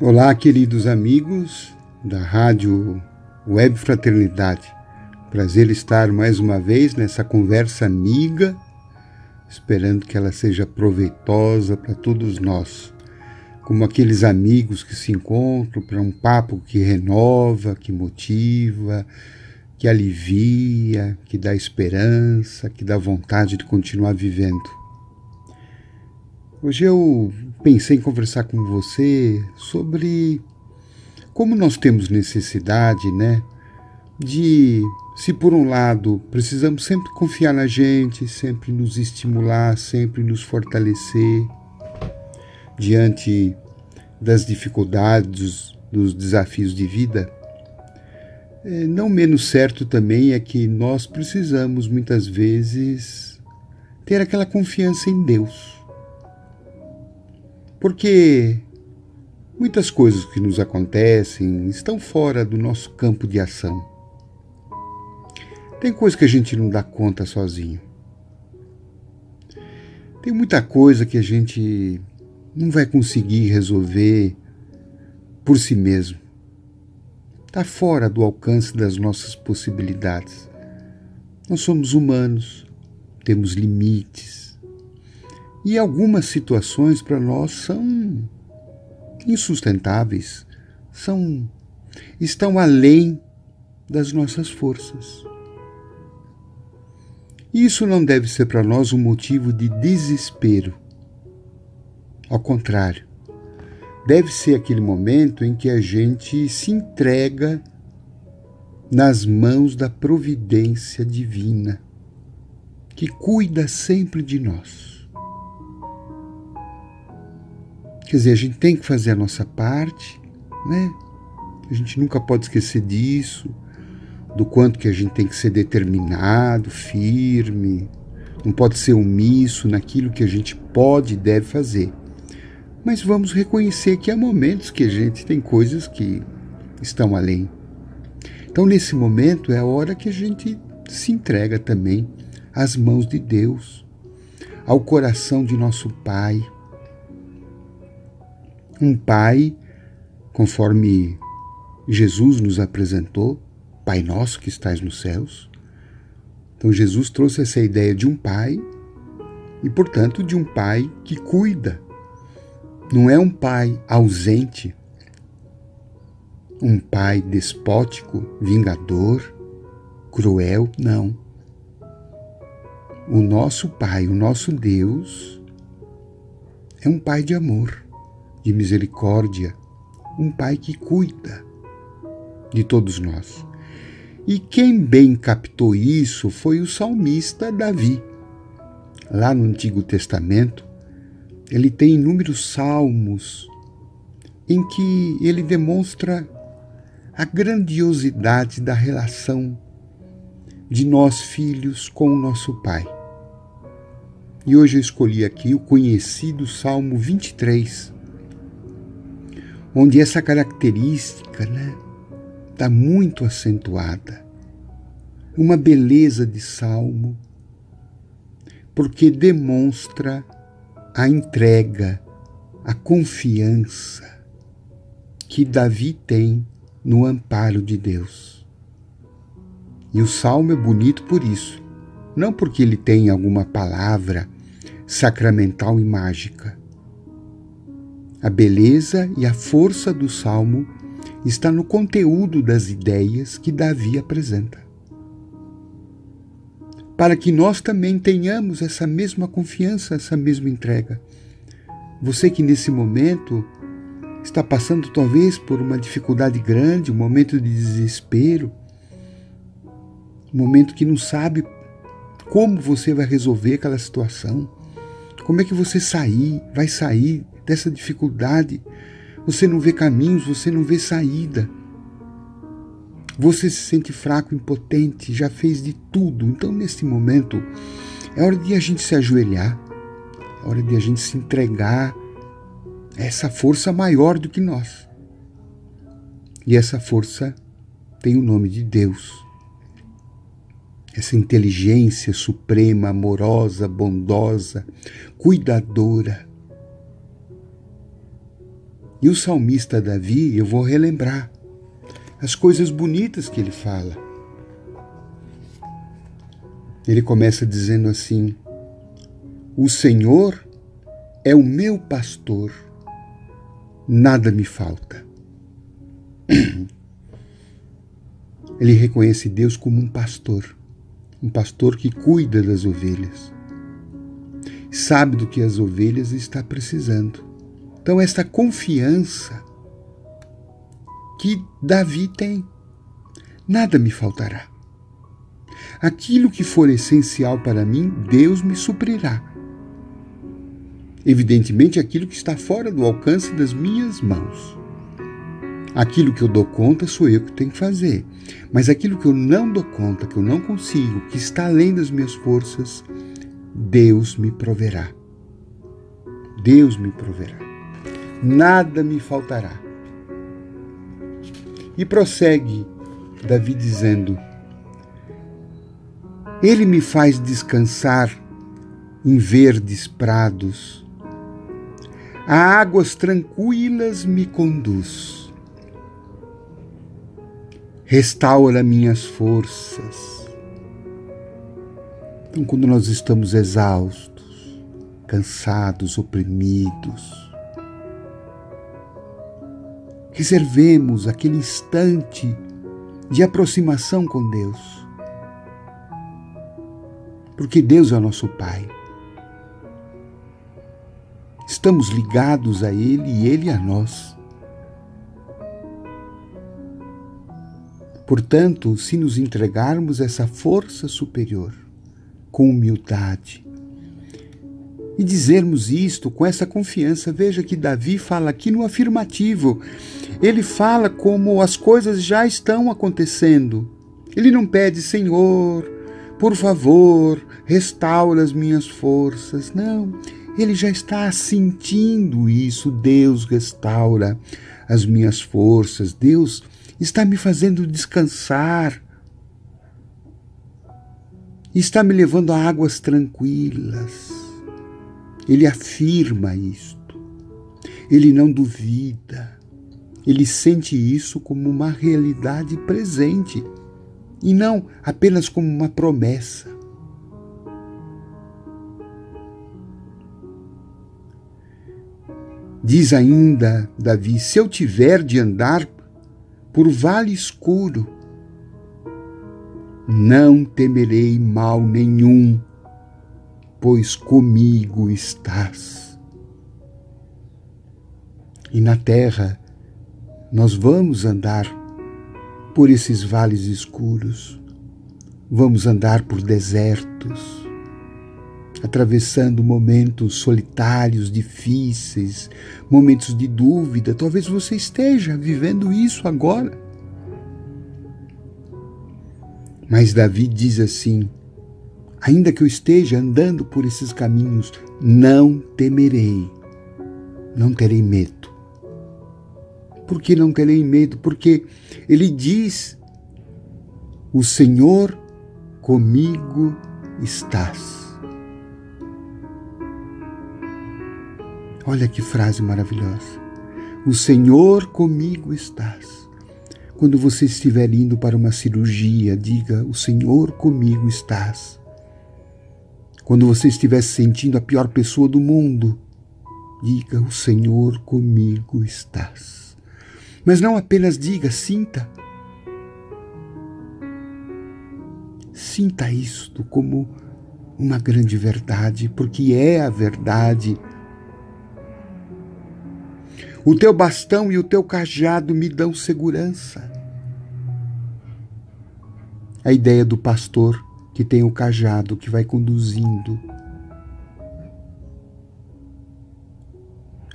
Olá, queridos amigos da Rádio Web Fraternidade. Prazer estar mais uma vez nessa conversa amiga, esperando que ela seja proveitosa para todos nós, como aqueles amigos que se encontram para um papo que renova, que motiva, que alivia, que dá esperança, que dá vontade de continuar vivendo. Hoje eu pensei em conversar com você sobre como nós temos necessidade, né, de se por um lado precisamos sempre confiar na gente, sempre nos estimular, sempre nos fortalecer diante das dificuldades, dos desafios de vida, é, não menos certo também é que nós precisamos muitas vezes ter aquela confiança em Deus porque muitas coisas que nos acontecem estão fora do nosso campo de ação. Tem coisa que a gente não dá conta sozinho. Tem muita coisa que a gente não vai conseguir resolver por si mesmo. Está fora do alcance das nossas possibilidades. Nós somos humanos, temos limites e algumas situações para nós são insustentáveis, são estão além das nossas forças. Isso não deve ser para nós um motivo de desespero. Ao contrário, deve ser aquele momento em que a gente se entrega nas mãos da providência divina, que cuida sempre de nós. Quer dizer, a gente tem que fazer a nossa parte, né? A gente nunca pode esquecer disso, do quanto que a gente tem que ser determinado, firme, não pode ser omisso naquilo que a gente pode e deve fazer. Mas vamos reconhecer que há momentos que a gente tem coisas que estão além. Então, nesse momento, é a hora que a gente se entrega também às mãos de Deus, ao coração de nosso Pai um pai, conforme Jesus nos apresentou, Pai nosso que estás nos céus. Então Jesus trouxe essa ideia de um pai e, portanto, de um pai que cuida. Não é um pai ausente, um pai despótico, vingador, cruel, não. O nosso Pai, o nosso Deus, é um Pai de amor de misericórdia, um Pai que cuida de todos nós. E quem bem captou isso foi o salmista Davi. Lá no Antigo Testamento, ele tem inúmeros salmos em que ele demonstra a grandiosidade da relação de nós filhos com o nosso Pai. E hoje eu escolhi aqui o conhecido Salmo 23, onde essa característica né, está muito acentuada. Uma beleza de salmo, porque demonstra a entrega, a confiança que Davi tem no amparo de Deus. E o salmo é bonito por isso, não porque ele tem alguma palavra sacramental e mágica, a beleza e a força do salmo está no conteúdo das ideias que Davi apresenta. Para que nós também tenhamos essa mesma confiança, essa mesma entrega. Você que nesse momento está passando talvez por uma dificuldade grande, um momento de desespero, um momento que não sabe como você vai resolver aquela situação, como é que você sair, vai sair dessa dificuldade. Você não vê caminhos, você não vê saída. Você se sente fraco, impotente, já fez de tudo. Então, nesse momento, é hora de a gente se ajoelhar, é hora de a gente se entregar a essa força maior do que nós. E essa força tem o nome de Deus. Essa inteligência suprema, amorosa, bondosa, cuidadora, E o salmista Davi, eu vou relembrar as coisas bonitas que ele fala. Ele começa dizendo assim: O Senhor é o meu pastor, nada me falta. Ele reconhece Deus como um pastor, um pastor que cuida das ovelhas, sabe do que as ovelhas está precisando. Então, esta confiança que Davi tem, nada me faltará. Aquilo que for essencial para mim, Deus me suprirá. Evidentemente, aquilo que está fora do alcance das minhas mãos. Aquilo que eu dou conta sou eu que tenho que fazer. Mas aquilo que eu não dou conta, que eu não consigo, que está além das minhas forças, Deus me proverá. Deus me proverá. Nada me faltará. E prossegue Davi dizendo: Ele me faz descansar em verdes prados, a águas tranquilas me conduz, restaura minhas forças. Então, quando nós estamos exaustos, cansados, oprimidos, reservemos aquele instante de aproximação com Deus. Porque Deus é o nosso Pai. Estamos ligados a Ele e Ele a nós. Portanto, se nos entregarmos essa força superior com humildade, e dizermos isto com essa confiança. Veja que Davi fala aqui no afirmativo. Ele fala como as coisas já estão acontecendo. Ele não pede, Senhor, por favor, restaura as minhas forças. Não, ele já está sentindo isso. Deus restaura as minhas forças. Deus está me fazendo descansar. Está me levando a águas tranquilas. Ele afirma isto. Ele não duvida. Ele sente isso como uma realidade presente e não apenas como uma promessa. Diz ainda Davi: Se eu tiver de andar por vale escuro, não temerei mal nenhum, pois comigo estás. E na terra nós vamos andar por esses vales escuros, vamos andar por desertos, atravessando momentos solitários, difíceis, momentos de dúvida. Talvez você esteja vivendo isso agora. Mas Davi diz assim: Ainda que eu esteja andando por esses caminhos, não temerei, não terei medo. Por que não terei medo? Porque ele diz: O Senhor comigo estás. Olha que frase maravilhosa. O Senhor comigo estás. Quando você estiver indo para uma cirurgia, diga: O Senhor comigo estás. Quando você estiver se sentindo a pior pessoa do mundo, diga: O Senhor comigo estás. Mas não apenas diga, sinta. Sinta isto como uma grande verdade, porque é a verdade. O teu bastão e o teu cajado me dão segurança. A ideia do pastor que tem o cajado que vai conduzindo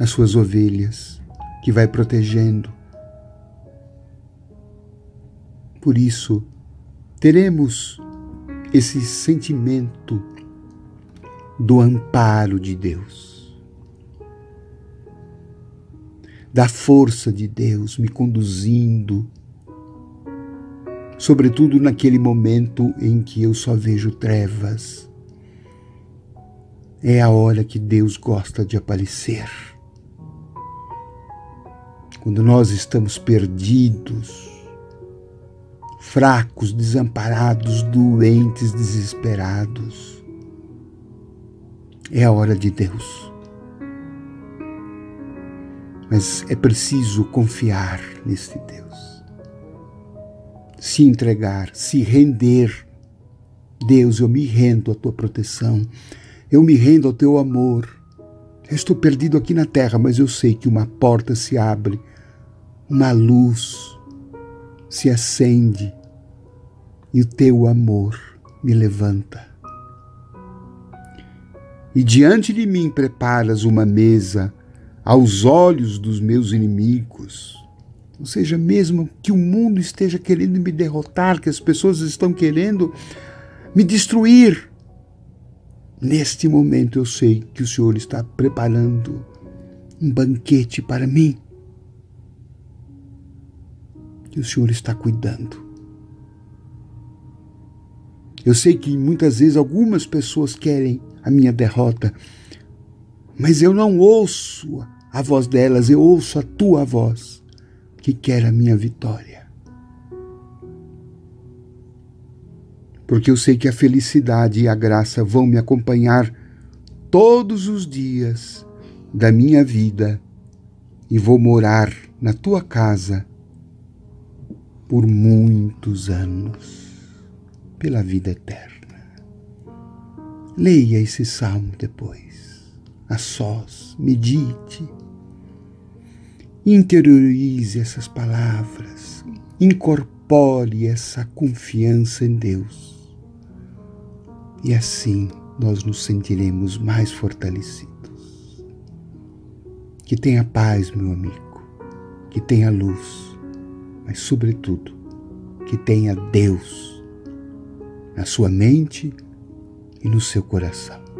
as suas ovelhas, que vai protegendo. Por isso, teremos esse sentimento do amparo de Deus, da força de Deus me conduzindo sobretudo naquele momento em que eu só vejo trevas. É a hora que Deus gosta de aparecer. quando nós estamos perdidos, fracos, desamparados, doentes, desesperados. É a hora de Deus. Mas é preciso confiar nesse Deus. Se entregar, se render. Deus, eu me rendo à tua proteção. Eu me rendo ao teu amor. Eu estou perdido aqui na terra, mas eu sei que uma porta se abre, uma luz se acende e o teu amor me levanta. E diante de mim preparas uma mesa aos olhos dos meus inimigos. Ou seja, mesmo que o mundo esteja querendo me derrotar, que as pessoas estão querendo me destruir, neste momento eu sei que o Senhor está preparando um banquete para mim. Que o Senhor está cuidando. Eu sei que muitas vezes algumas pessoas querem a minha derrota, mas eu não ouço a voz delas, eu ouço a tua voz que quer a minha vitória. Porque eu sei que a felicidade e a graça vão me acompanhar todos os dias da minha vida e vou morar na tua casa por muitos anos pela vida eterna. Leia esse salmo depois, a sós, medite, interiorize essas palavras, incorpore essa confiança em Deus. E assim nós nos sentiremos mais fortalecidos. Que tenha paz, meu amigo, que tenha luz, mas, sobretudo, que tenha Deus na sua mente e no seu coração.